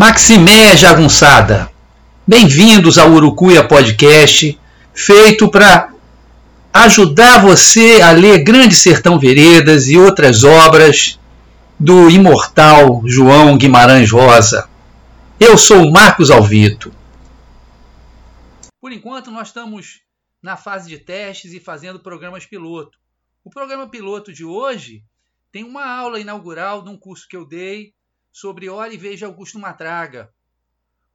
Maximé Jagunçada, bem-vindos ao Urucuia Podcast, feito para ajudar você a ler Grande Sertão Veredas e outras obras do imortal João Guimarães Rosa. Eu sou Marcos Alvito. Por enquanto, nós estamos na fase de testes e fazendo programas piloto. O programa piloto de hoje tem uma aula inaugural de um curso que eu dei sobre Olhe e Veja Augusto Matraga,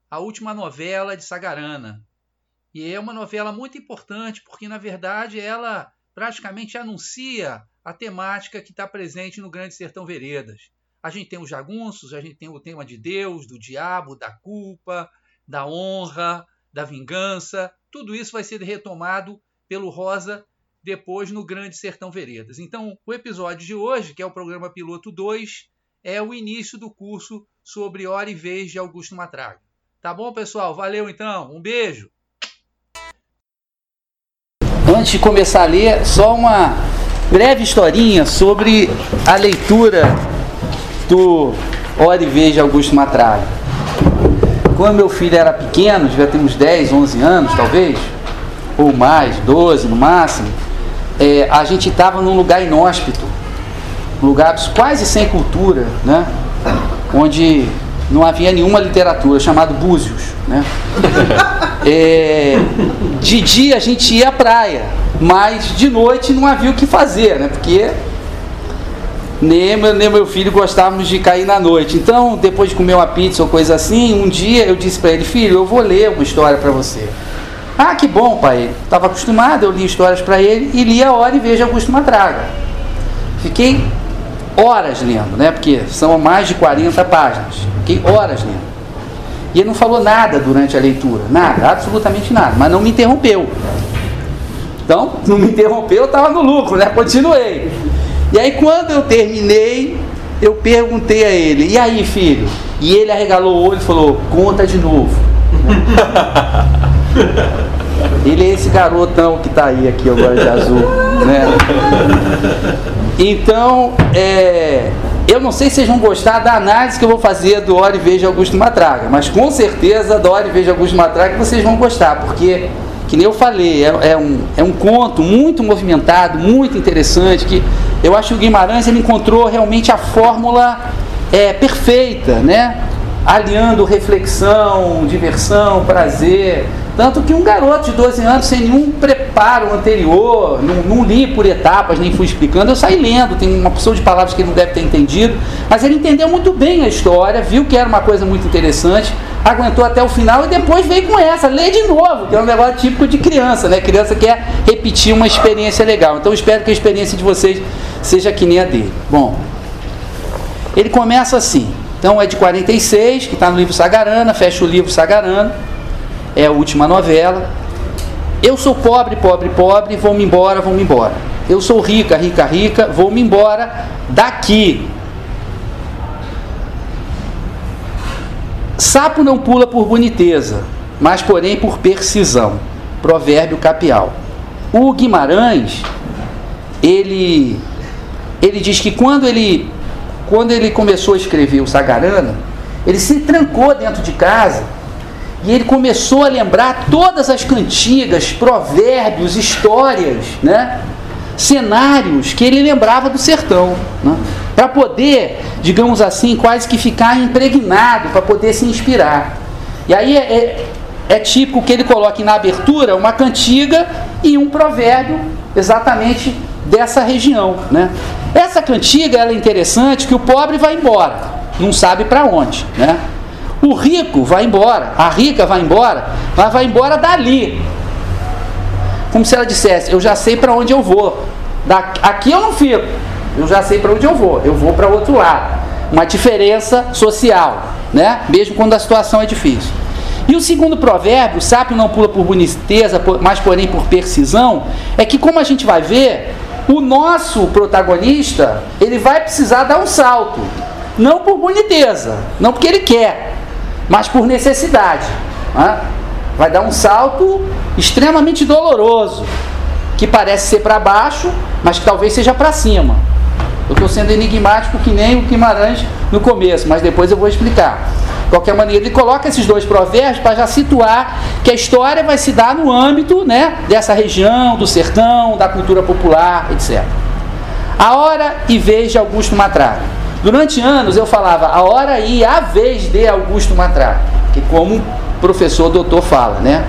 a última novela de Sagarana. E é uma novela muito importante porque, na verdade, ela praticamente anuncia a temática que está presente no Grande Sertão Veredas. A gente tem os jagunços, a gente tem o tema de Deus, do diabo, da culpa, da honra, da vingança. Tudo isso vai ser retomado pelo Rosa depois no Grande Sertão Veredas. Então, o episódio de hoje, que é o programa piloto 2, é o início do curso sobre Hora e Vez de Augusto Matraga. Tá bom, pessoal? Valeu então. Um beijo. Antes de começar a ler, só uma breve historinha sobre a leitura do Hora e Vez de Augusto Matraga. Quando meu filho era pequeno, devia ter uns 10, 11 anos talvez, ou mais, 12 no máximo, é, a gente estava num lugar inóspito lugares quase sem cultura, né? onde não havia nenhuma literatura, chamado Búzios. Né? É, de dia a gente ia à praia, mas de noite não havia o que fazer, né? porque nem nem meu filho gostávamos de cair na noite. Então, depois de comer uma pizza ou coisa assim, um dia eu disse para ele, filho, eu vou ler uma história para você. Ah, que bom, pai. Estava acostumado, eu li histórias para ele e li a hora e veja Augusto Matraga. Fiquei horas lendo, né? Porque são mais de 40 páginas. Fiquei horas lendo. E ele não falou nada durante a leitura, nada, absolutamente nada, mas não me interrompeu. Então, não me interrompeu, eu estava no lucro, né? Continuei. E aí, quando eu terminei, eu perguntei a ele: E aí, filho? E ele arregalou o olho e falou: Conta de novo. ele é esse garotão que está aí aqui agora de azul, né? Então, é, eu não sei se vocês vão gostar da análise que eu vou fazer do Ora e Veja Augusto Matraga, mas com certeza do Ora e Veja Augusto Matraga vocês vão gostar, porque, que nem eu falei, é, é, um, é um conto muito movimentado, muito interessante, que eu acho que o Guimarães ele encontrou realmente a fórmula é, perfeita, né? aliando reflexão, diversão, prazer, tanto que um garoto de 12 anos, sem nenhum preparo anterior, não, não, li por etapas, nem fui explicando, eu saí lendo, tem uma porção de palavras que ele não deve ter entendido, mas ele entendeu muito bem a história, viu que era uma coisa muito interessante, aguentou até o final e depois veio com essa, lê de novo, que é um negócio típico de criança, né? Criança quer repetir uma experiência legal. Então espero que a experiência de vocês seja que nem a dele. Bom, ele começa assim. Então é de 46, que está no livro Sagarana, fecha o livro Sagarana é a última novela. Eu sou pobre, pobre, pobre, vou-me embora, vou-me embora. Eu sou rica, rica, rica, vou-me embora daqui. Sapo não pula por boniteza, mas porém por percisão. Provérbio capial. O Guimarães, ele, ele diz que quando ele, quando ele começou a escrever o Sagarana, ele se trancou dentro de casa e ele começou a lembrar todas as cantigas, provérbios, histórias, né? cenários que ele lembrava do sertão. Né? Para poder, digamos assim, quase que ficar impregnado, para poder se inspirar. E aí é, é, é típico que ele coloque na abertura uma cantiga e um provérbio exatamente dessa região. Né? Essa cantiga é interessante que o pobre vai embora, não sabe para onde. Né? O rico vai embora, a rica vai embora, mas vai embora dali. Como se ela dissesse: Eu já sei para onde eu vou. aqui eu não fico, eu já sei para onde eu vou, eu vou para outro lado. Uma diferença social, né? mesmo quando a situação é difícil. E o segundo provérbio, o sábio não pula por boniteza, mas porém por percisão, é que como a gente vai ver, o nosso protagonista, ele vai precisar dar um salto. Não por boniteza, não porque ele quer, mas por necessidade. Né? Vai dar um salto extremamente doloroso, que parece ser para baixo, mas que talvez seja para cima. Eu estou sendo enigmático que nem o Guimarães no começo, mas depois eu vou explicar. De qualquer maneira, ele coloca esses dois provérbios para já situar que a história vai se dar no âmbito né, dessa região, do sertão, da cultura popular, etc. A hora e vez de Augusto Matraga. Durante anos eu falava a hora e a vez de Augusto Matraga, que como o professor doutor fala, né?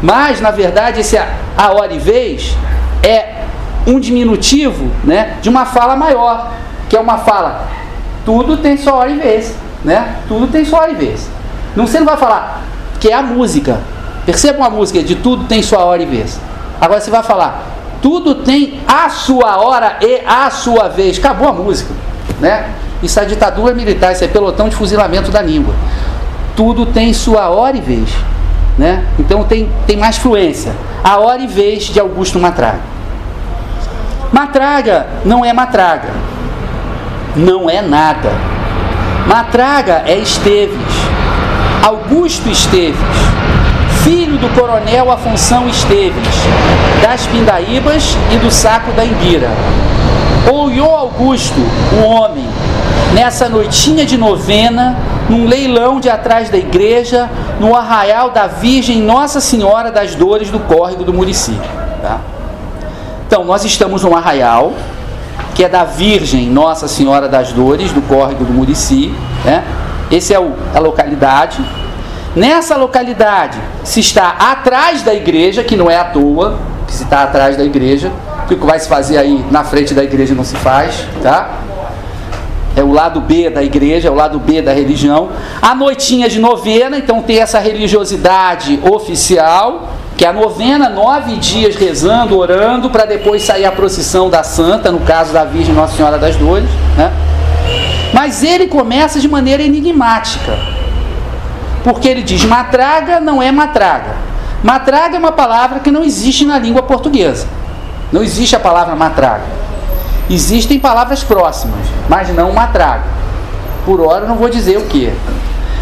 Mas, na verdade, esse a hora e vez é um diminutivo né, de uma fala maior, que é uma fala, tudo tem sua hora e vez, né? Tudo tem sua hora e vez. Não, você não vai falar que é a música. Percebam a música de tudo tem sua hora e vez. Agora você vai falar, tudo tem a sua hora e a sua vez. Acabou a música, né? Isso é ditadura militar, isso é pelotão de fuzilamento da língua. Tudo tem sua hora e vez. Né? Então tem, tem mais fluência. A hora e vez de Augusto Matraga. Matraga não é Matraga. Não é nada. Matraga é Esteves. Augusto Esteves, filho do coronel Afonso Esteves, das Pindaíbas e do Saco da Imbira. Olhou Augusto, o homem, nessa noitinha de novena, num leilão de atrás da igreja, no arraial da Virgem Nossa Senhora das Dores do Córrego do Murici. Tá? Então, nós estamos num arraial, que é da Virgem Nossa Senhora das Dores do Córrego do Murici. Né? Essa é o, a localidade. Nessa localidade se está atrás da igreja, que não é à toa, que se está atrás da igreja, que vai se fazer aí na frente da igreja não se faz, tá? é o lado B da igreja, é o lado B da religião. A noitinha de novena, então tem essa religiosidade oficial, que é a novena, nove dias rezando, orando, para depois sair a procissão da Santa, no caso da Virgem Nossa Senhora das Dores. Né? Mas ele começa de maneira enigmática, porque ele diz: matraga não é matraga. Matraga é uma palavra que não existe na língua portuguesa. Não existe a palavra matraga. Existem palavras próximas, mas não matraga. Por hora não vou dizer o que.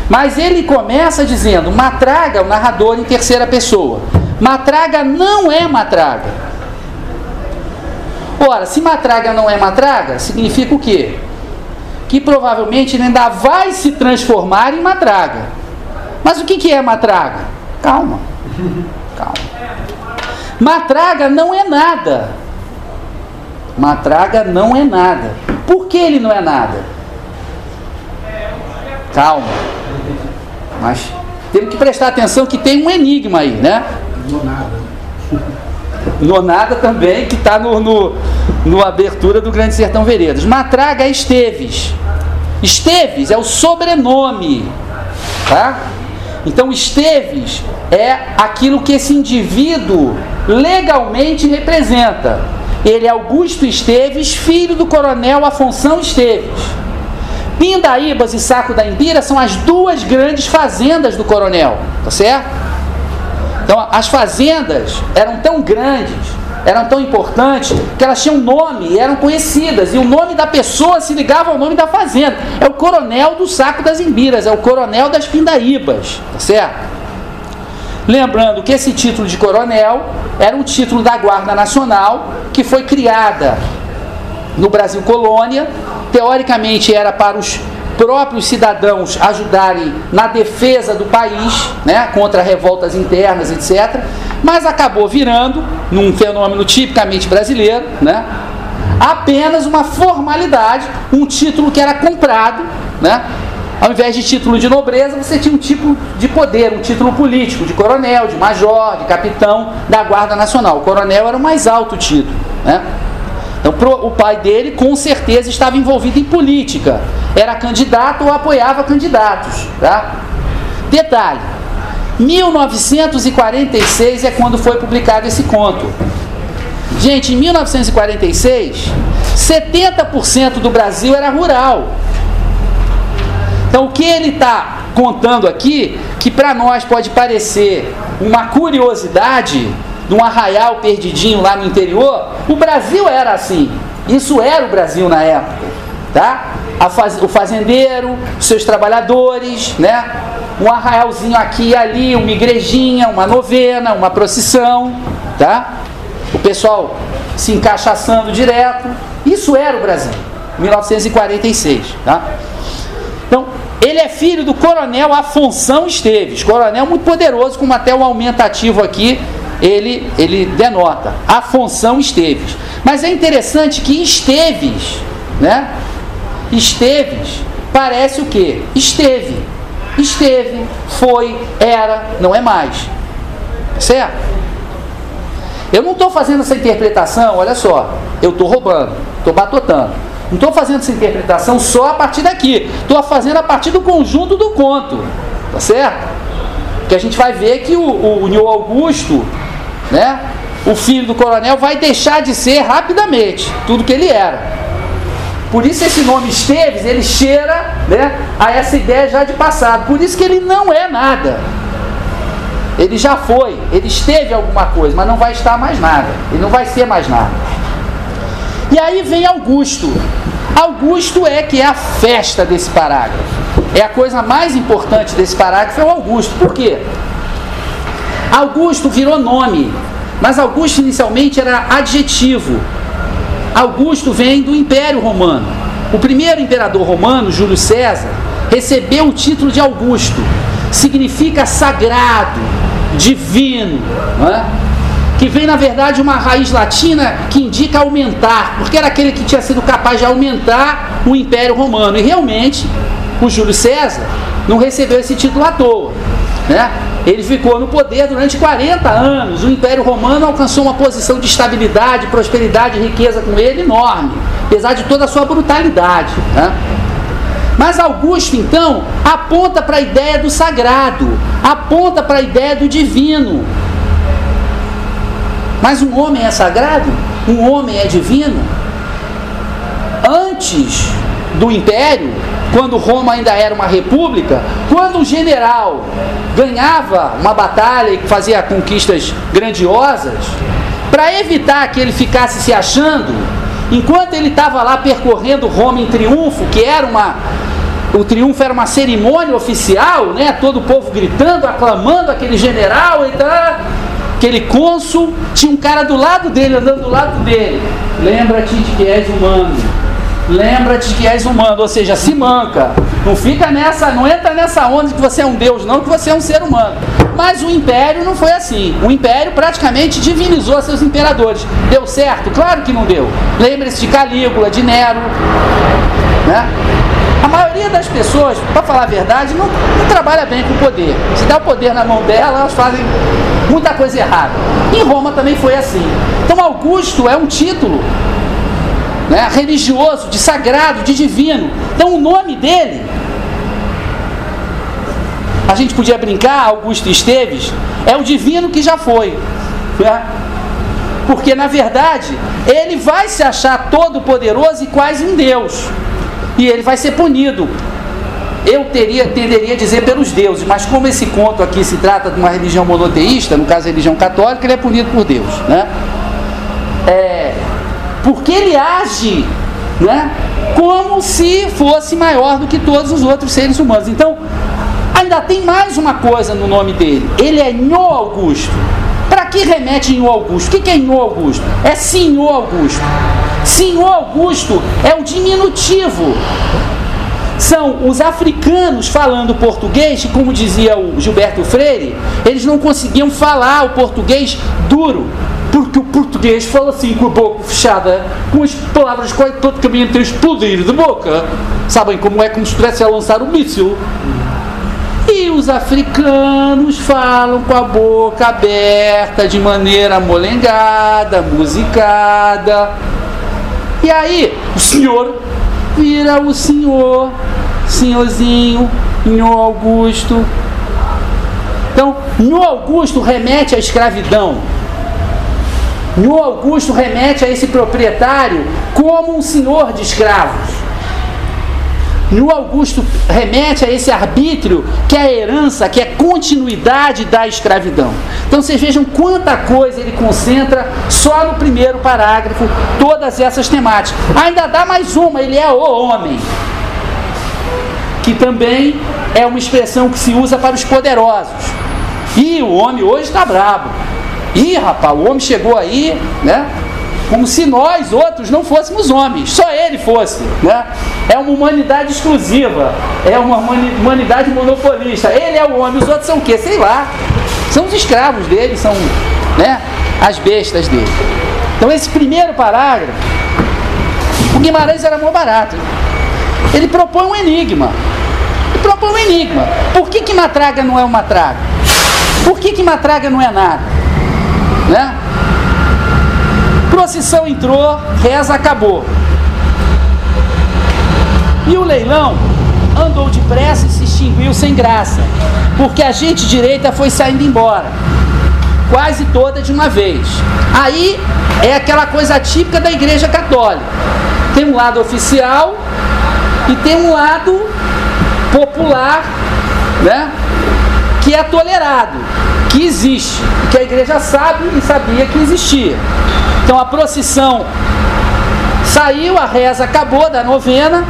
Mas ele começa dizendo matraga, o narrador em terceira pessoa. Matraga não é matraga. Ora, se matraga não é matraga, significa o quê? Que provavelmente ele ainda vai se transformar em matraga. Mas o que é matraga? Calma. Calma. Matraga não é nada. Matraga não é nada. Por que ele não é nada? Calma. Mas temos que prestar atenção que tem um enigma aí, né? Nonada. Nonada também, que está no, no, no abertura do Grande Sertão Veredas. Matraga é Esteves. Esteves é o sobrenome. Tá? Então, Esteves é aquilo que esse indivíduo legalmente representa. Ele é Augusto Esteves, filho do coronel Afonso Esteves. Pindaíbas e Saco da Imbira são as duas grandes fazendas do coronel, tá certo? Então, as fazendas eram tão grandes, eram tão importantes, que elas tinham nome eram conhecidas. E o nome da pessoa se ligava ao nome da fazenda. É o coronel do Saco das Imbiras, é o coronel das Pindaíbas, tá certo? Lembrando que esse título de coronel era um título da Guarda Nacional que foi criada no Brasil Colônia. Teoricamente era para os próprios cidadãos ajudarem na defesa do país, né, contra revoltas internas, etc. Mas acabou virando, num fenômeno tipicamente brasileiro, né, apenas uma formalidade, um título que era comprado, né, ao invés de título de nobreza, você tinha um tipo de poder, um título político, de coronel, de major, de capitão da Guarda Nacional. O coronel era o mais alto título. Né? Então, pro, o pai dele, com certeza, estava envolvido em política. Era candidato ou apoiava candidatos. Tá? Detalhe: 1946 é quando foi publicado esse conto. Gente, em 1946, 70% do Brasil era rural. Então, o que ele está contando aqui, que para nós pode parecer uma curiosidade, de um arraial perdidinho lá no interior, o Brasil era assim. Isso era o Brasil na época, tá? Faz, o fazendeiro, seus trabalhadores, né? Um arraialzinho aqui e ali, uma igrejinha, uma novena, uma procissão, tá? O pessoal se encaixaçando direto. Isso era o Brasil, 1946, tá? Então, Ele é filho do coronel Afonso Esteves, coronel muito poderoso, como até o aumentativo aqui ele, ele denota. Afonso Esteves. Mas é interessante que Esteves, né? Esteves parece o que? Esteve. Esteve, foi, era, não é mais. Certo? Eu não estou fazendo essa interpretação, olha só, eu estou roubando, estou batotando. Não estou fazendo essa interpretação só a partir daqui. Estou fazendo a partir do conjunto do conto. Tá certo? Que a gente vai ver que o, o, o Augusto, né? O filho do coronel vai deixar de ser rapidamente tudo que ele era. Por isso esse nome Esteves, ele cheira né, a essa ideia já de passado. Por isso que ele não é nada. Ele já foi, ele esteve alguma coisa, mas não vai estar mais nada. Ele não vai ser mais nada. E aí vem Augusto. Augusto é que é a festa desse parágrafo. É a coisa mais importante desse parágrafo é o Augusto. Por quê? Augusto virou nome, mas Augusto inicialmente era adjetivo. Augusto vem do Império Romano. O primeiro imperador romano, Júlio César, recebeu o título de Augusto. Significa sagrado, divino, é? que vem na verdade uma raiz latina que indica aumentar, porque era aquele que tinha sido capaz de aumentar o Império Romano. E realmente, o Júlio César não recebeu esse título à toa. Né? Ele ficou no poder durante 40 anos. O Império Romano alcançou uma posição de estabilidade, prosperidade e riqueza com ele enorme, apesar de toda a sua brutalidade. Né? Mas Augusto, então, aponta para a ideia do sagrado, aponta para a ideia do divino. Mas um homem é sagrado? Um homem é divino? Antes do império, quando Roma ainda era uma república, quando um general ganhava uma batalha e fazia conquistas grandiosas, para evitar que ele ficasse se achando, enquanto ele estava lá percorrendo Roma em triunfo, que era uma o triunfo era uma cerimônia oficial, né? Todo o povo gritando, aclamando aquele general e tal. Aquele cônsul, tinha um cara do lado dele, andando do lado dele. Lembra-te de que és humano lembra-te que és humano, ou seja, se manca. Não fica nessa, não entra nessa onda de que você é um Deus, não, que você é um ser humano. Mas o império não foi assim. O império praticamente divinizou seus imperadores. Deu certo? Claro que não deu. Lembre-se de Calígula, de Nero. Né? A maioria das pessoas, para falar a verdade, não, não trabalha bem com o poder. Se dá o poder na mão dela, elas fazem muita coisa errada. Em Roma também foi assim. Então Augusto é um título né, religioso, de sagrado, de divino. Então o nome dele, a gente podia brincar, Augusto Esteves, é o divino que já foi. Né? Porque na verdade ele vai se achar todo poderoso e quase um Deus. E ele vai ser punido. Eu teria, tenderia a dizer pelos deuses, mas como esse conto aqui se trata de uma religião monoteísta, no caso a religião católica, ele é punido por Deus. Né? É, porque ele age né, como se fosse maior do que todos os outros seres humanos. Então, ainda tem mais uma coisa no nome dele: ele é Nho Augusto. Para que remete Nho Augusto? O que é Nho Augusto? É Senhor Augusto. Senhor Augusto é o diminutivo. São os africanos falando português, como dizia o Gilberto Freire, eles não conseguiam falar o português duro porque o português fala assim com a boca fechada, com as palavras quase praticamente a explodir de boca. Sabem como é como se estivesse a lançar um míssil. E os africanos falam com a boca aberta, de maneira molengada, musicada. E aí, o senhor vira o senhor, senhorzinho, Nho Augusto. Então, Nho Augusto remete à escravidão. No Augusto remete a esse proprietário como um senhor de escravos. No Augusto remete a esse arbítrio que é a herança, que é continuidade da escravidão. Então vocês vejam quanta coisa ele concentra só no primeiro parágrafo, todas essas temáticas. Ainda dá mais uma, ele é o homem. Que também é uma expressão que se usa para os poderosos. E o homem hoje está brabo. Ih, rapaz, o homem chegou aí, né? como se nós outros não fôssemos homens, só ele fosse. Né? É uma humanidade exclusiva, é uma humanidade monopolista. Ele é o homem, os outros são o quê? Sei lá. São os escravos dele, são né, as bestas dele. Então esse primeiro parágrafo, o Guimarães era muito barato. Ele propõe um enigma. Ele propõe um enigma. Por que, que matraga não é uma traga? Por que, que matraga não é nada? Né? Procissão entrou, reza acabou. E o leilão andou depressa e se extinguiu sem graça, porque a gente direita foi saindo embora, quase toda de uma vez. Aí é aquela coisa típica da Igreja Católica: tem um lado oficial e tem um lado popular, né? Que é tolerado, que existe, que a igreja sabe e sabia que existia. Então a procissão saiu, a reza acabou da novena,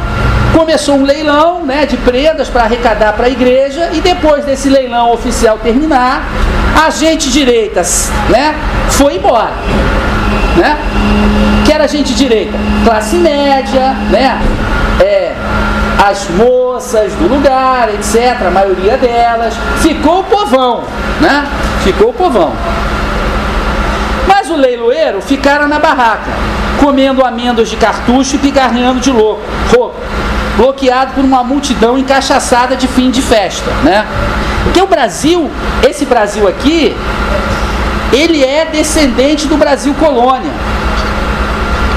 começou um leilão né, de prendas para arrecadar para a igreja e depois desse leilão oficial terminar, a gente direitas né, foi embora. Né? Que era gente direita? Classe média, né? É, as moças do lugar, etc., a maioria delas. Ficou o povão, né? Ficou o povão. Mas o leiloeiro ficara na barraca, comendo amêndoas de cartucho e pigarreando de louco, bloqueado por uma multidão encaixaçada de fim de festa, né? Porque o Brasil, esse Brasil aqui, ele é descendente do Brasil colônia.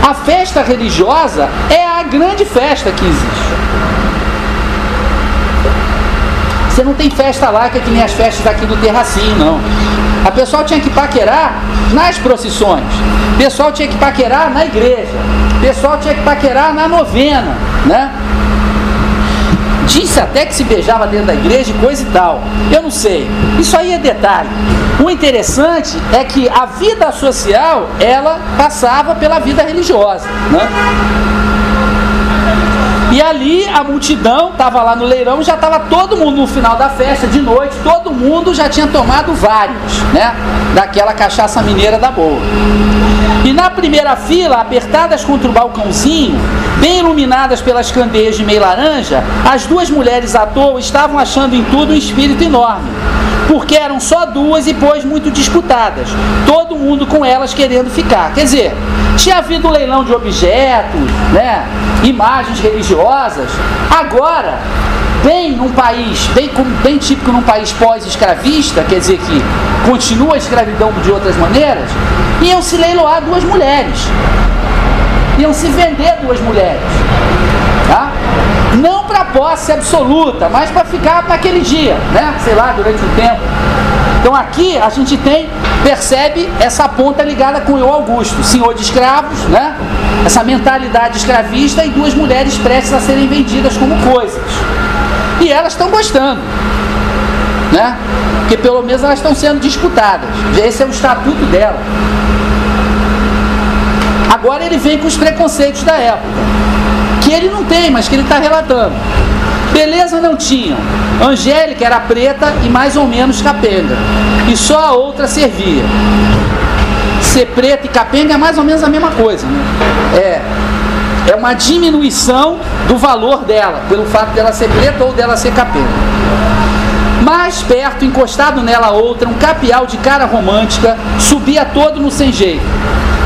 A festa religiosa é a grande festa que existe. Você não tem festa lá que é que nem as festas daqui do Terracinho, não. A pessoal tinha que paquerar nas procissões. O pessoal tinha que paquerar na igreja. O pessoal tinha que paquerar na novena, né? Disse até que se beijava dentro da igreja e coisa e tal. Eu não sei. Isso aí é detalhe. O interessante é que a vida social, ela passava pela vida religiosa, né? E ali a multidão estava lá no leirão, já estava todo mundo no final da festa, de noite, todo mundo já tinha tomado vários, né? Daquela cachaça mineira da boa. E na primeira fila, apertadas contra o balcãozinho, bem iluminadas pelas candeias de meio laranja, as duas mulheres à toa estavam achando em tudo um espírito enorme porque eram só duas e pois muito disputadas, todo mundo com elas querendo ficar. Quer dizer, tinha havido um leilão de objetos, né, imagens religiosas. Agora, bem num país, bem, bem típico num país pós-escravista, quer dizer que continua a escravidão de outras maneiras, iam se leiloar duas mulheres. Iam se vender duas mulheres. Tá? Não para posse absoluta, mas para ficar naquele dia, né? Sei lá, durante o tempo. Então aqui a gente tem, percebe essa ponta ligada com o Augusto, senhor de escravos, né? Essa mentalidade escravista e duas mulheres prestes a serem vendidas como coisas. E elas estão gostando, né? Porque pelo menos elas estão sendo disputadas. Esse é o estatuto dela. Agora ele vem com os preconceitos da época que ele não tem, mas que ele está relatando. Beleza não tinham. Angélica era preta e mais ou menos capenga. E só a outra servia. Ser preta e capenga é mais ou menos a mesma coisa. Né? É, é uma diminuição do valor dela, pelo fato dela ser preta ou dela ser capenga. Mais perto, encostado nela outra, um capial de cara romântica, subia todo no sem jeito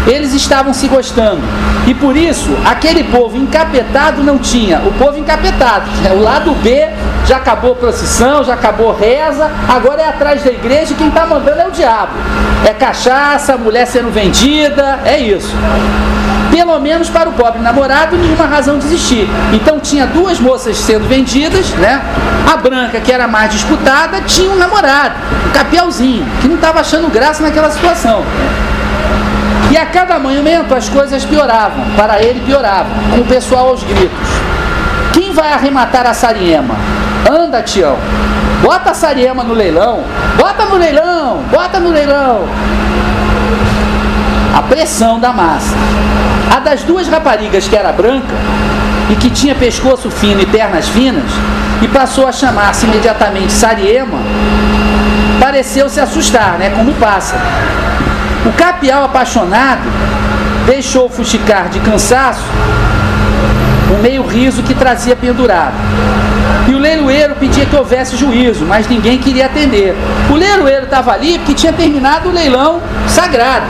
eles estavam se gostando. E por isso, aquele povo encapetado não tinha. O povo encapetado. Né? O lado B já acabou procissão, já acabou reza, agora é atrás da igreja e quem está mandando é o diabo. É cachaça, mulher sendo vendida, é isso. Pelo menos para o pobre namorado, nenhuma razão de existir. Então tinha duas moças sendo vendidas, né? A branca, que era mais disputada, tinha um namorado, um capialzinho, que não estava achando graça naquela situação. E a cada momento as coisas pioravam, para ele pioravam, com o pessoal aos gritos. Quem vai arrematar a Sariema? Anda, Tião. Bota a Sariema no leilão. Bota no leilão. Bota no leilão. A pressão da massa. A das duas raparigas que era branca e que tinha pescoço fino e pernas finas e passou a chamar-se imediatamente Sariema, pareceu se assustar, né? Como passa. O capial apaixonado deixou fuxicar de cansaço um meio riso que trazia pendurado. E o leiloeiro pedia que houvesse juízo, mas ninguém queria atender. O leiloeiro estava ali porque tinha terminado o leilão sagrado.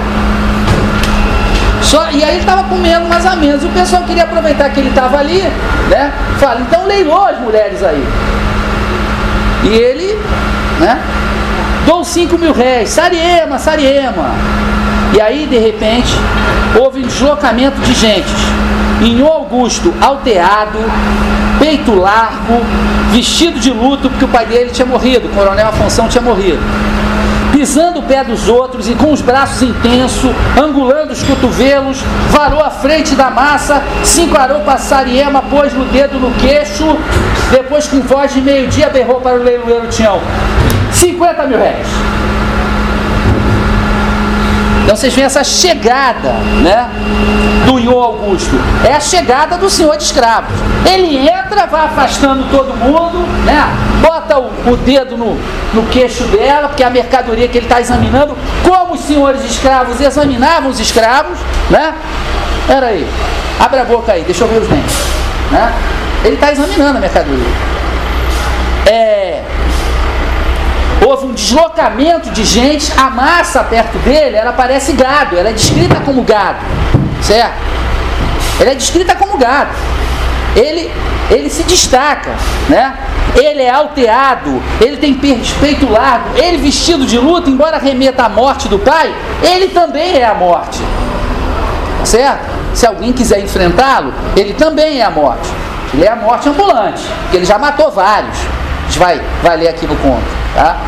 Só, e aí ele estava comendo mais ou menos. O pessoal queria aproveitar que ele estava ali, né? Fala, então leilou as mulheres aí. E ele, né? Dou 5 mil réis, Sariema, Sariema. E aí, de repente, houve um deslocamento de gente. Em Augusto, alteado, peito largo, vestido de luto, porque o pai dele tinha morrido, o coronel Afonso tinha morrido. Pisando o pé dos outros e com os braços intensos, angulando os cotovelos, varou a frente da massa, se encarou para Sariema, pôs o dedo no queixo, depois com voz de meio-dia berrou para o leiloeiro Tião. 50 mil réis. Então vocês veem essa chegada, né? Do Iô Augusto. É a chegada do senhor de escravos. Ele entra, vai afastando todo mundo, né? Bota o, o dedo no, no queixo dela, porque é a mercadoria que ele está examinando, como os senhores escravos examinavam os escravos, né? Pera aí, abre a boca aí, deixa eu ver os dentes. Né? Ele está examinando a mercadoria. É, houve um deslocamento de gente, a massa perto dele, ela parece gado, ela é descrita como gado, certo? Ela é descrita como gado. Ele, ele se destaca, né? Ele é alteado, ele tem peito largo, ele vestido de luto, embora remeta à morte do pai, ele também é a morte, certo? Se alguém quiser enfrentá-lo, ele também é a morte. Ele é a morte ambulante, porque ele já matou vários. A gente vai, vai ler aqui no conto. Tá?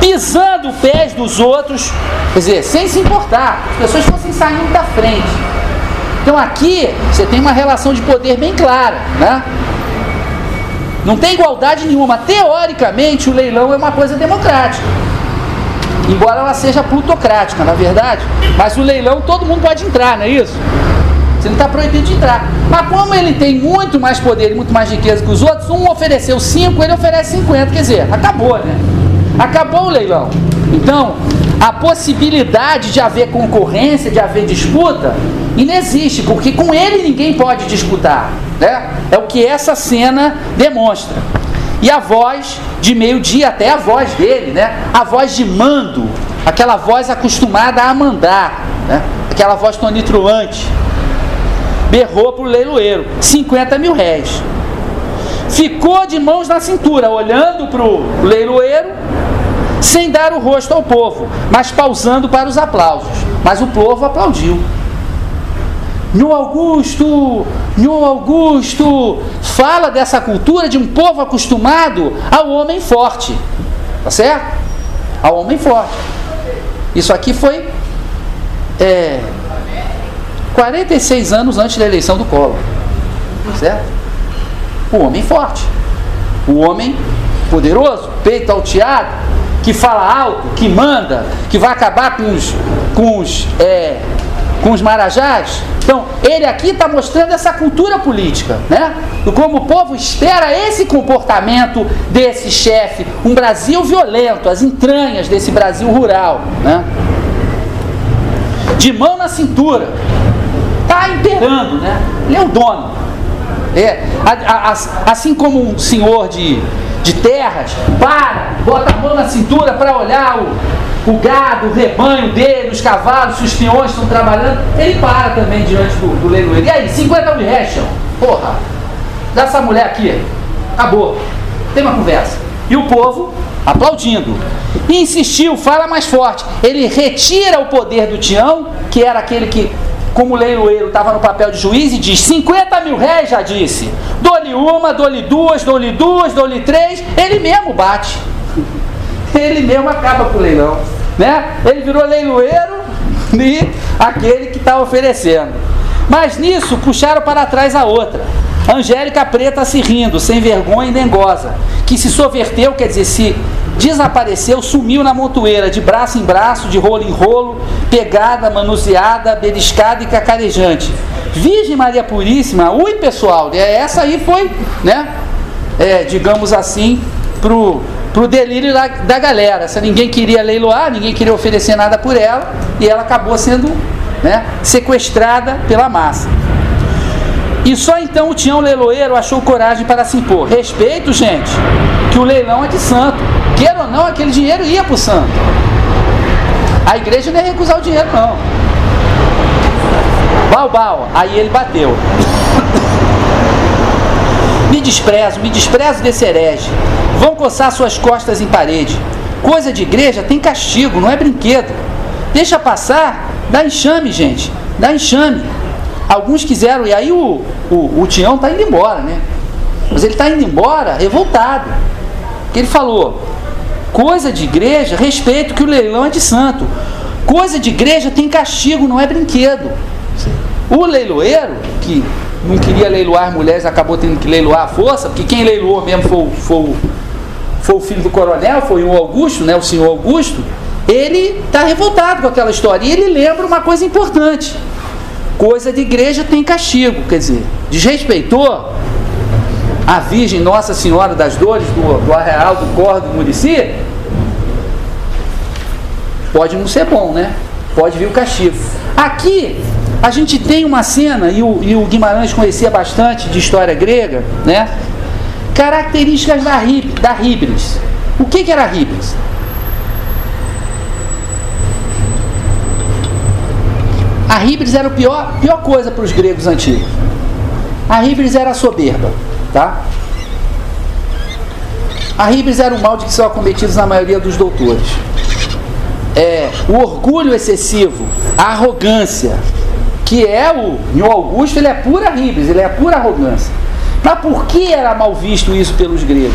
Pisando os pés dos outros, quer dizer, sem se importar, as pessoas fossem saindo da frente. Então aqui você tem uma relação de poder bem clara, né? Não tem igualdade nenhuma. Teoricamente, o leilão é uma coisa democrática. Embora ela seja plutocrática, na verdade. Mas o leilão todo mundo pode entrar, não é isso? Você não está proibido de entrar. Mas como ele tem muito mais poder e muito mais riqueza que os outros, um ofereceu 5, ele oferece 50. Quer dizer, acabou, né? Acabou o leilão. Então, a possibilidade de haver concorrência, de haver disputa, inexiste, porque com ele ninguém pode disputar. Né? É o que essa cena demonstra. E a voz de meio-dia, até a voz dele, né? a voz de mando, aquela voz acostumada a mandar, né? aquela voz tonitruante berrou para o leiloeiro: 50 mil réis. Ficou de mãos na cintura, olhando para o leiloeiro, sem dar o rosto ao povo, mas pausando para os aplausos. Mas o povo aplaudiu. Nho Augusto, Nho Augusto, fala dessa cultura de um povo acostumado ao homem forte. Tá certo? Ao homem forte. Isso aqui foi é, 46 anos antes da eleição do Collor. Certo? O homem forte. O homem poderoso, peito alteado, que fala alto, que manda, que vai acabar com os, com os, é, com os marajás. Então, ele aqui está mostrando essa cultura política, né? Como o povo espera esse comportamento desse chefe, um Brasil violento, as entranhas desse Brasil rural, né? De mão na cintura, está imperando, né? Ele é o dono. É, assim como um senhor de, de terras para, bota a mão na cintura para olhar o, o gado, o rebanho dele, os cavalos, se os peões estão trabalhando, ele para também diante do, do leiloeiro. E aí, 50 mil reais, porra, dá essa mulher aqui, acabou, tem uma conversa. E o povo aplaudindo. E insistiu, fala mais forte. Ele retira o poder do Tião, que era aquele que como leiloeiro estava no papel de juiz e diz: 50 mil réis, já disse. Dou-lhe uma, dou-lhe duas, dou-lhe duas, dou-lhe três. Ele mesmo bate. Ele mesmo acaba com o leilão. Né? Ele virou leiloeiro e aquele que está oferecendo. Mas nisso puxaram para trás a outra. Angélica Preta se rindo, sem vergonha e dengosa, que se soverteu, quer dizer, se desapareceu, sumiu na montoeira, de braço em braço, de rolo em rolo, pegada, manuseada, beliscada e cacarejante. Virgem Maria Puríssima, ui pessoal, é, essa aí foi, né, é, digamos assim, pro, pro delírio da, da galera. Se ninguém queria leiloar, ninguém queria oferecer nada por ela, e ela acabou sendo né, sequestrada pela massa. E só então o Tião Leiloeiro achou coragem para se impor. Respeito, gente, que o leilão é de santo. Queira ou não, aquele dinheiro ia para o santo. A igreja não ia recusar o dinheiro, não. Bal, bal. Aí ele bateu. me desprezo, me desprezo desse herege. Vão coçar suas costas em parede. Coisa de igreja tem castigo, não é brinquedo. Deixa passar, dá enxame, gente. Dá enxame. Alguns quiseram, e aí o, o, o Tião está indo embora, né? Mas ele está indo embora revoltado. Porque ele falou: coisa de igreja, respeito que o leilão é de santo. Coisa de igreja tem castigo, não é brinquedo. O leiloeiro, que não queria leiloar mulheres, acabou tendo que leiloar a força, porque quem leiloou mesmo foi, foi, foi o filho do coronel, foi o Augusto, né, o senhor Augusto. Ele está revoltado com aquela história. E ele lembra uma coisa importante coisa de igreja tem castigo, quer dizer, desrespeitou a Virgem Nossa Senhora das Dores do, do Arreal do Cor do Murici, pode não ser bom, né? Pode vir o castigo. Aqui a gente tem uma cena, e o, e o Guimarães conhecia bastante de história grega, né? Características da, da. O que, que era a Híbris? Era a pior, pior coisa para os gregos antigos. A Ribris era a soberba, tá? A Ribris era o mal de que são acometidos na maioria dos doutores. É, o orgulho excessivo, a arrogância, que é o Nho Augusto, ele é pura Ribris, ele é pura arrogância. Mas por que era mal visto isso pelos gregos?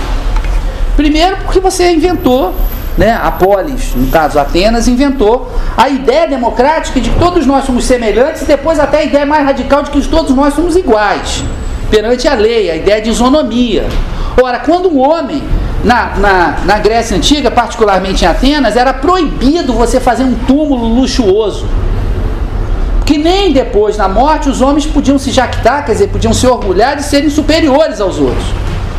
Primeiro, porque você inventou né, a polis, no caso Atenas, inventou a ideia democrática de que todos nós somos semelhantes e depois até a ideia mais radical de que todos nós somos iguais perante a lei, a ideia de isonomia. Ora, quando um homem, na, na, na Grécia Antiga, particularmente em Atenas, era proibido você fazer um túmulo luxuoso. Que nem depois, na morte, os homens podiam se jactar, quer dizer, podiam se orgulhar de serem superiores aos outros.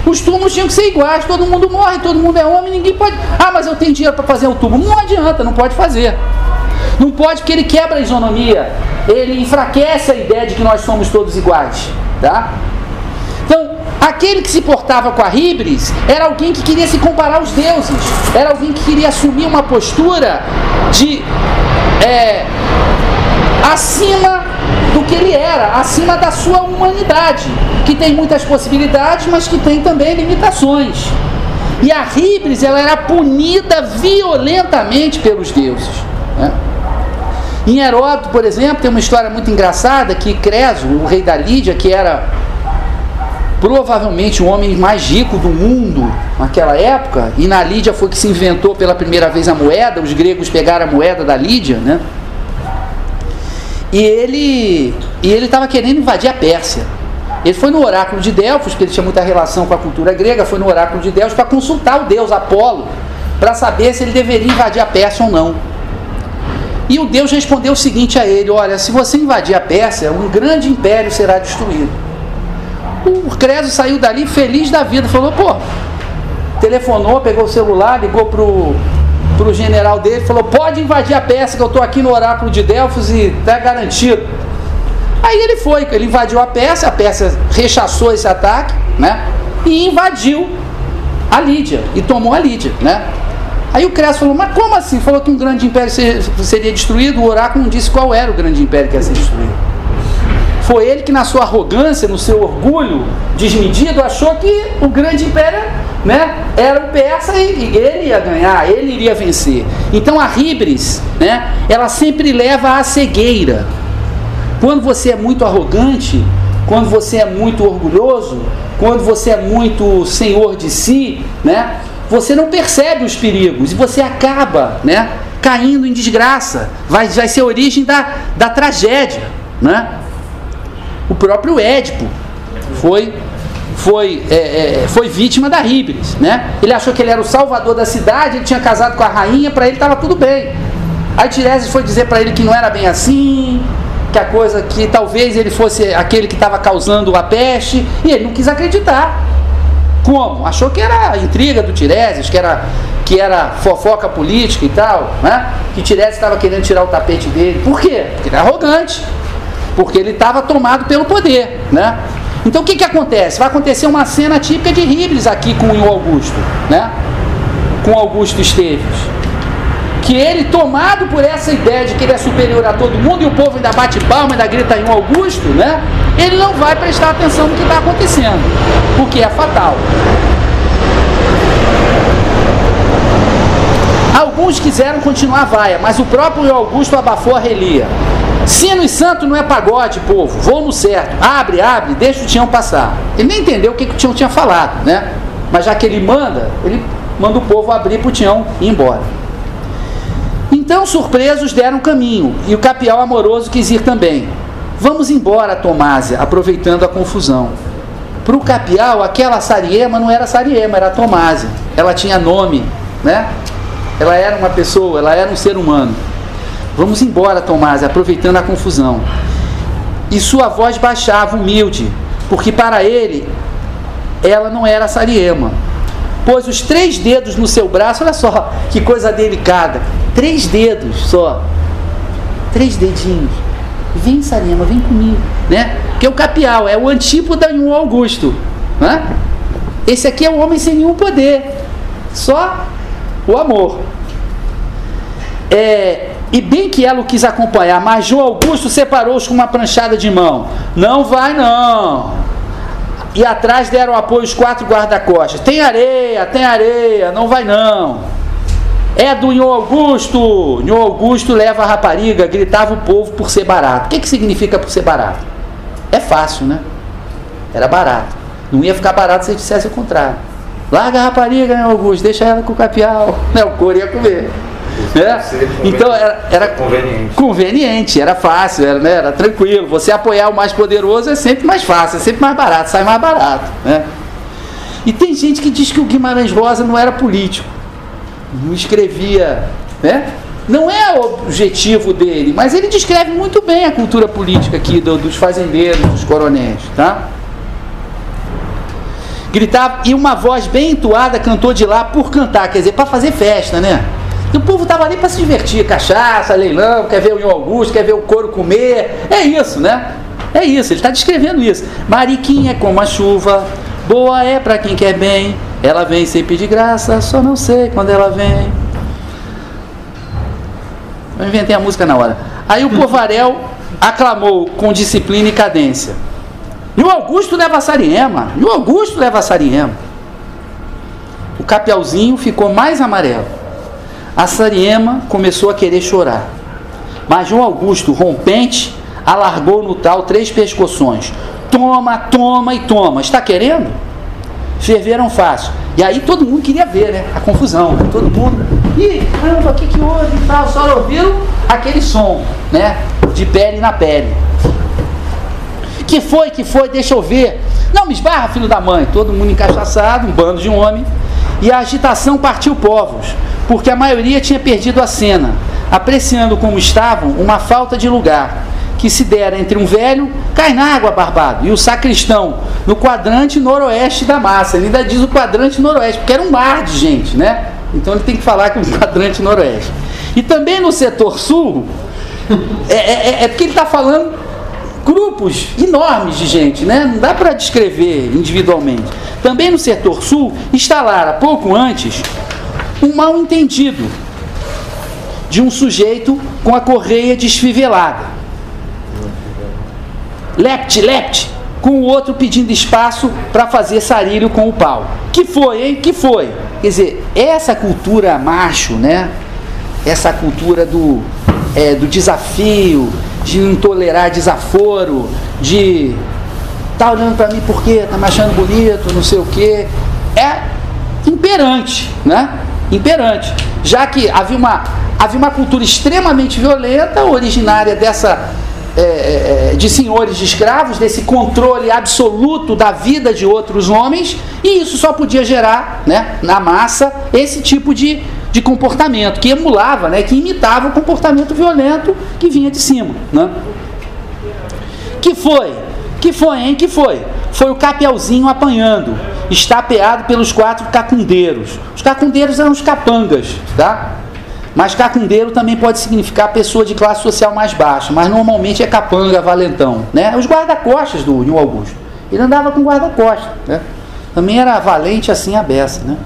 Os túmulos tinham que ser iguais, todo mundo morre, todo mundo é homem, ninguém pode. Ah, mas eu tenho dinheiro para fazer o túmulo. Não adianta, não pode fazer. Não pode porque ele quebra a isonomia, ele enfraquece a ideia de que nós somos todos iguais. Tá? Então, aquele que se portava com a Ribris era alguém que queria se comparar aos deuses, era alguém que queria assumir uma postura de é, acima do que ele era, acima da sua humanidade, que tem muitas possibilidades, mas que tem também limitações. E a Ribris ela era punida violentamente pelos deuses. Né? Em Heródoto, por exemplo, tem uma história muito engraçada que Creso, o rei da Lídia, que era provavelmente o homem mais rico do mundo naquela época, e na Lídia foi que se inventou pela primeira vez a moeda, os gregos pegaram a moeda da Lídia, né? E ele e ele estava querendo invadir a Pérsia. Ele foi no oráculo de Delfos, porque ele tinha muita relação com a cultura grega, foi no oráculo de Delfos para consultar o deus Apolo, para saber se ele deveria invadir a Pérsia ou não. E o Deus respondeu o seguinte a ele: Olha, se você invadir a Pérsia, um grande império será destruído. O Creso saiu dali feliz da vida, falou: Pô, telefonou, pegou o celular, ligou pro pro general dele, falou: pode invadir a Pérsia, que eu estou aqui no oráculo de Delfos e está garantido. Aí ele foi, ele invadiu a Pérsia, a Pérsia rechaçou esse ataque, né? E invadiu a Lídia, e tomou a Lídia, né? Aí o Crespo falou, mas como assim? Falou que um grande império seria destruído, o oráculo não disse qual era o grande império que ia ser destruído. Foi ele que, na sua arrogância, no seu orgulho desmedido, achou que o grande império né, era o persa e ele ia ganhar, ele iria vencer. Então a Ribris, né, ela sempre leva à cegueira. Quando você é muito arrogante, quando você é muito orgulhoso, quando você é muito senhor de si, né, você não percebe os perigos e você acaba né, caindo em desgraça. Vai, vai ser a origem da, da tragédia. Né? O próprio Édipo foi foi, é, é, foi vítima da Ribris, né? Ele achou que ele era o salvador da cidade, ele tinha casado com a rainha, para ele estava tudo bem. Aí Tiresias foi dizer para ele que não era bem assim, que a coisa que talvez ele fosse aquele que estava causando a peste, e ele não quis acreditar. Como? Achou que era intriga do Tiresias, que era que era fofoca política e tal, né? Que Tiresias estava querendo tirar o tapete dele. Por quê? Porque ele é arrogante. Porque ele estava tomado pelo poder, né? Então o que, que acontece? Vai acontecer uma cena típica de Ribes aqui com o Augusto, né? Com Augusto Esteves. Que ele, tomado por essa ideia de que ele é superior a todo mundo, e o povo ainda bate palma, ainda grita em Augusto, né? Ele não vai prestar atenção no que está acontecendo, o que é fatal. Alguns quiseram continuar a vaia, mas o próprio Augusto abafou a relia. Sino e santo não é pagode, povo. Vou no certo. Abre, abre, deixa o Tião passar. Ele nem entendeu o que, que o Tião tinha falado, né? Mas já que ele manda, ele manda o povo abrir para o Tião ir embora. Então, surpresos, deram caminho, e o capial amoroso quis ir também. Vamos embora, Tomásia, aproveitando a confusão. Para o capial, aquela Sariema não era Sariema, era Tomásia. Ela tinha nome, né? Ela era uma pessoa, ela era um ser humano. Vamos embora, Tomás, aproveitando a confusão. E sua voz baixava, humilde, porque para ele ela não era Sariema. Pôs os três dedos no seu braço, olha só que coisa delicada. Três dedos só. Três dedinhos. Vem, Sariema, vem comigo. Né? Que é o capial, é o antípoda de um Augusto. Né? Esse aqui é o homem sem nenhum poder. Só o amor. É, e bem que ela o quis acompanhar, mas João Augusto separou-os com uma pranchada de mão. Não vai não. E atrás deram apoio os quatro guarda-costas. Tem areia, tem areia, não vai não. É do Nhô Augusto. Nhô Augusto leva a rapariga, gritava o povo por ser barato. O que, que significa por ser barato? É fácil, né? Era barato. Não ia ficar barato se dissesse o contrário. Larga a rapariga, né, Augusto? Deixa ela com o capial. Né, o couro ia comer. Né? Então era, era conveniente. conveniente, era fácil, era, né? era tranquilo. Você apoiar o mais poderoso é sempre mais fácil, é sempre mais barato, sai mais barato. Né? E tem gente que diz que o Guimarães Rosa não era político, não escrevia, né? Não é o objetivo dele, mas ele descreve muito bem a cultura política aqui do, dos fazendeiros, dos coronéis, tá? Gritava, e uma voz bem entoada cantou de lá por cantar, quer dizer, para fazer festa, né? E o povo estava ali para se divertir, cachaça, leilão, quer ver o Ion Augusto, quer ver o couro comer. É isso, né? É isso, ele está descrevendo isso. Mariquinha é como a chuva, boa é para quem quer bem. Ela vem sempre de graça, só não sei quando ela vem. Eu inventei a música na hora. Aí o Povarel aclamou com disciplina e cadência. E o Augusto leva a Sariema. E o Augusto leva a Sariema. O Capelzinho ficou mais amarelo. A Sariema começou a querer chorar. Mas João Augusto, rompente, alargou no tal três pescoções. Toma, toma e toma. Está querendo? Ferveram fácil. E aí todo mundo queria ver, né? A confusão. Né? Todo mundo. Ih, caramba, o que, que houve e tal? Só aquele som, né? De pele na pele. Que foi, que foi, deixa eu ver. Não me esbarra, filho da mãe. Todo mundo encaixaçado, um bando de homem. E a agitação partiu povos, porque a maioria tinha perdido a cena, apreciando como estavam uma falta de lugar que se dera entre um velho, cai na água, barbado, e o sacristão, no quadrante noroeste da massa. Ele ainda diz o quadrante noroeste, porque era um mar de gente, né? Então ele tem que falar que o quadrante noroeste. E também no setor sul, é, é, é porque ele está falando grupos enormes de gente, né? não dá para descrever individualmente. Também no setor sul, instalara pouco antes um mal entendido de um sujeito com a correia desfivelada. Lepte, lepte, com o outro pedindo espaço para fazer sarilho com o pau. Que foi, hein? Que foi? Quer dizer, essa cultura macho, né? Essa cultura do, é, do desafio, de não tolerar desaforo, de tá olhando para mim porque tá me achando bonito, não sei o quê. É imperante, né? Imperante. Já que havia uma, havia uma cultura extremamente violenta, originária dessa é, é, é, de senhores de escravos, desse controle absoluto da vida de outros homens, e isso só podia gerar, né, na massa, esse tipo de, de comportamento, que emulava, né, que imitava o comportamento violento que vinha de cima. Né? Que foi? Que foi, hein? Que foi? Foi o Capelzinho apanhando. Estapeado pelos quatro cacundeiros. Os cacundeiros eram os capangas, tá? Mas cacundeiro também pode significar pessoa de classe social mais baixa, mas normalmente é capanga, valentão, né? Os guarda-costas do Nil Augusto. Ele andava com guarda-costas, né? Também era valente assim a beça, né?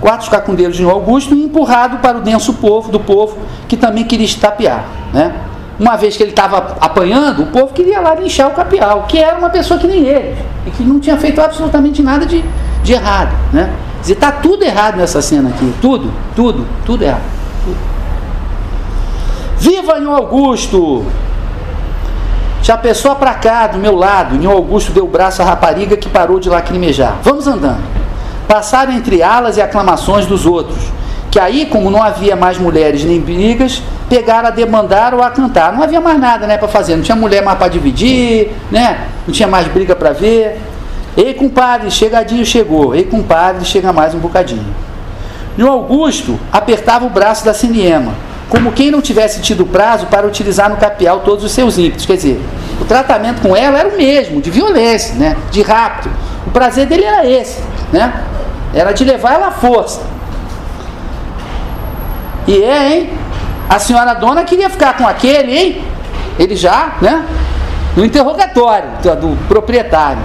Quatro cacundeiros de Nil Augusto e empurrado para o denso povo do povo que também queria estapear, né? Uma vez que ele estava apanhando, o povo queria lá linchar o capial, que era uma pessoa que nem ele, e que não tinha feito absolutamente nada de, de errado, né? Dizer, está tudo errado nessa cena aqui, tudo, tudo, tudo errado. Tudo. Viva Nhô Augusto! Já pessoa para cá, do meu lado, Nhô Augusto deu o braço à rapariga que parou de lacrimejar. Vamos andando. Passaram entre alas e aclamações dos outros que aí, como não havia mais mulheres nem brigas, pegaram a demandar ou a cantar. Não havia mais nada né, para fazer, não tinha mulher mais para dividir, né? não tinha mais briga para ver. Ei, compadre, chegadinho chegou. Ei, compadre, chega mais um bocadinho. E o Augusto apertava o braço da Siniema, como quem não tivesse tido prazo para utilizar no capial todos os seus ímpetos. Quer dizer, o tratamento com ela era o mesmo, de violência, né? de rápido. O prazer dele era esse, né? era de levar ela à força. E é, hein? A senhora dona queria ficar com aquele, hein? Ele já, né? No interrogatório do proprietário.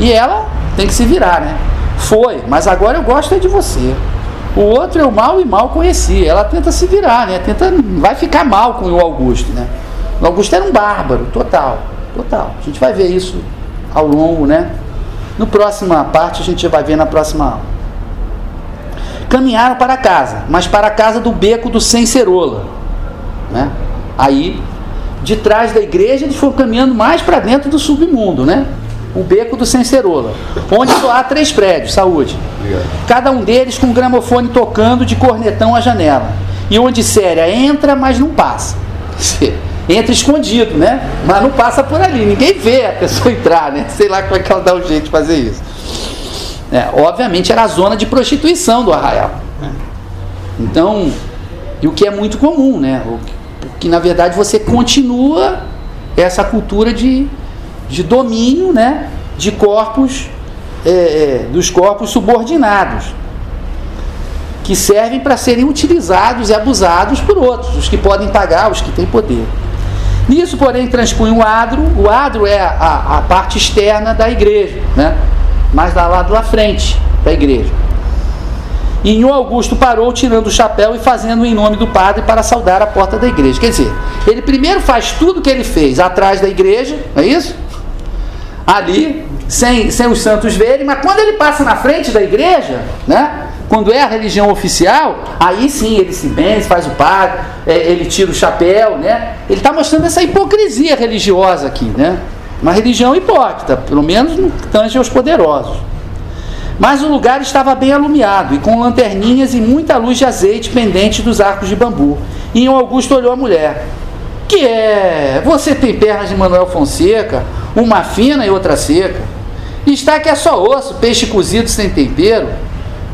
E ela tem que se virar, né? Foi, mas agora eu gosto é de você. O outro eu mal e mal conheci. Ela tenta se virar, né? Tenta, vai ficar mal com o Augusto, né? O Augusto era um bárbaro, total, total. A gente vai ver isso ao longo, né? No próxima parte a gente vai ver na próxima aula caminharam para casa, mas para a casa do beco do Sencerola. Né? Aí, de trás da igreja, eles foram caminhando mais para dentro do submundo, né? O beco do Sencerola, onde só há três prédios, saúde. Obrigado. Cada um deles com um gramofone tocando de cornetão à janela. E onde Séria entra, mas não passa. Entra escondido, né? Mas não passa por ali. Ninguém vê a pessoa entrar, né? Sei lá como é que ela dá o jeito de fazer isso. É, obviamente era a zona de prostituição do arraial. Né? Então, e o que é muito comum, né? O que, na verdade você continua essa cultura de, de domínio, né? De corpos, é, é, dos corpos subordinados, que servem para serem utilizados e abusados por outros, os que podem pagar, os que têm poder. Nisso, porém, transpõe o adro. O adro é a, a parte externa da igreja, né? mas da lado da frente da igreja. E em Augusto parou tirando o chapéu e fazendo em nome do padre para saudar a porta da igreja. Quer dizer, ele primeiro faz tudo que ele fez atrás da igreja, não é isso? Ali, sem, sem os santos verem, mas quando ele passa na frente da igreja, né? Quando é a religião oficial, aí sim ele se benze, faz o padre, é, ele tira o chapéu, né? Ele está mostrando essa hipocrisia religiosa aqui, né? Uma religião hipócrita, pelo menos no tange aos poderosos. Mas o lugar estava bem alumiado e com lanterninhas e muita luz de azeite pendente dos arcos de bambu. E Augusto olhou a mulher. Que é? Você tem pernas de Manuel Fonseca, uma fina e outra seca. Está que é só osso, peixe cozido sem tempero.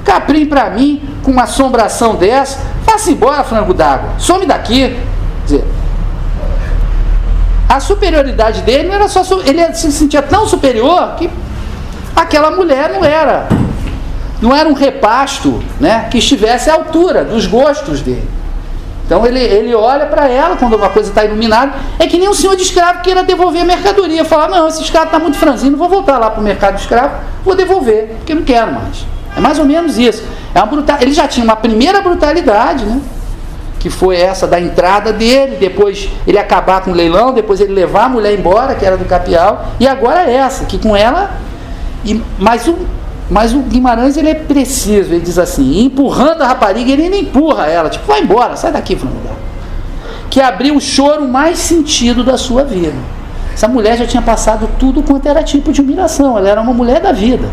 Caprim para mim, com uma assombração dessa, faça embora, frango d'água. Some daqui. Dizer, a superioridade dele não era só. Ele se sentia tão superior que aquela mulher não era. Não era um repasto né, que estivesse à altura dos gostos dele. Então ele, ele olha para ela quando uma coisa está iluminada. É que nem um senhor de escravo queira devolver a mercadoria. Falar, não, esse escravo está muito franzino, vou voltar lá para o mercado de escravo, vou devolver, porque não quero mais. É mais ou menos isso. É uma brutal... Ele já tinha uma primeira brutalidade, né? que foi essa da entrada dele, depois ele acabar com o leilão, depois ele levar a mulher embora, que era do Capial, e agora essa, que com ela. E, mas, o, mas o Guimarães ele é preciso, ele diz assim, empurrando a rapariga, ele nem empurra ela, tipo, vai embora, sai daqui, Fernando. Que abriu o choro mais sentido da sua vida. Essa mulher já tinha passado tudo quanto era tipo de humilhação, ela era uma mulher da vida.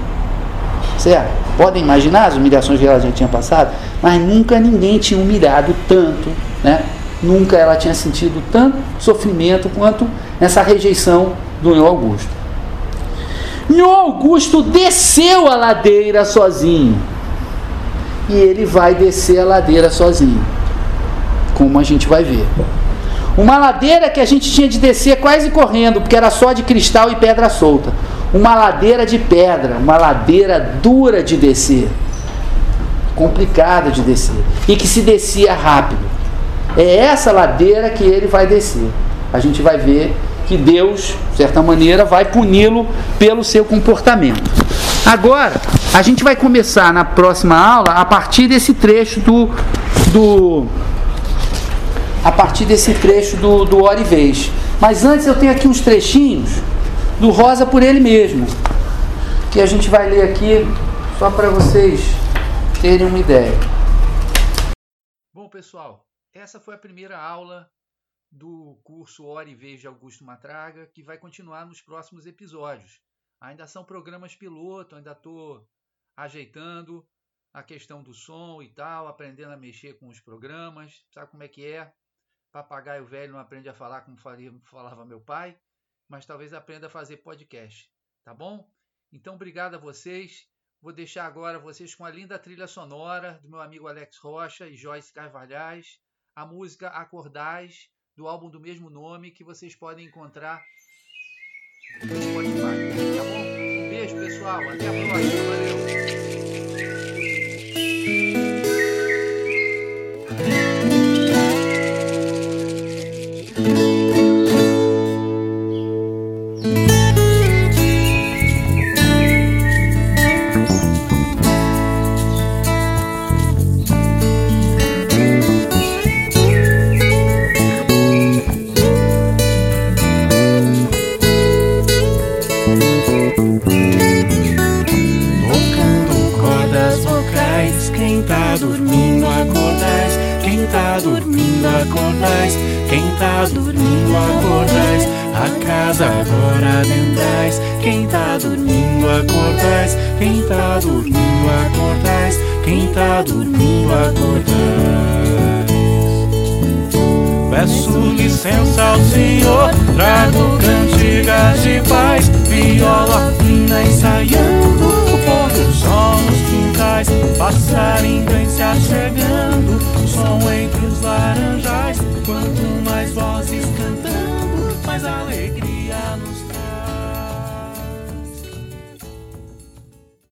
Certo? Podem imaginar as humilhações que ela já tinha passado? Mas nunca ninguém tinha humilhado tanto, né? Nunca ela tinha sentido tanto sofrimento quanto essa rejeição do Nho Augusto. Nho Augusto desceu a ladeira sozinho. E ele vai descer a ladeira sozinho. Como a gente vai ver. Uma ladeira que a gente tinha de descer quase correndo, porque era só de cristal e pedra solta. uma ladeira de pedra, uma ladeira dura de descer, complicada de descer, e que se descia rápido. É essa ladeira que ele vai descer. A gente vai ver que Deus, de certa maneira, vai puni-lo pelo seu comportamento. Agora, a gente vai começar na próxima aula a partir desse trecho do, do a partir desse trecho do, do Hora e Vez. Mas antes eu tenho aqui uns trechinhos do Rosa por ele mesmo, que a gente vai ler aqui só para vocês terem uma ideia. Bom, pessoal, essa foi a primeira aula do curso Hora e Vez de Augusto Matraga, que vai continuar nos próximos episódios. Ainda são programas piloto, ainda estou ajeitando a questão do som e tal, aprendendo a mexer com os programas, sabe como é que é? Papagaio velho não aprende a falar como falava meu pai, mas talvez aprenda a fazer podcast, tá bom? Então, obrigado a vocês. Vou deixar agora vocês com a linda trilha sonora do meu amigo Alex Rocha e Joyce Carvalhais, a música Acordais, do álbum do mesmo nome, que vocês podem encontrar no Spotify, tá bom? Um beijo, pessoal. Até a próxima. Valeu!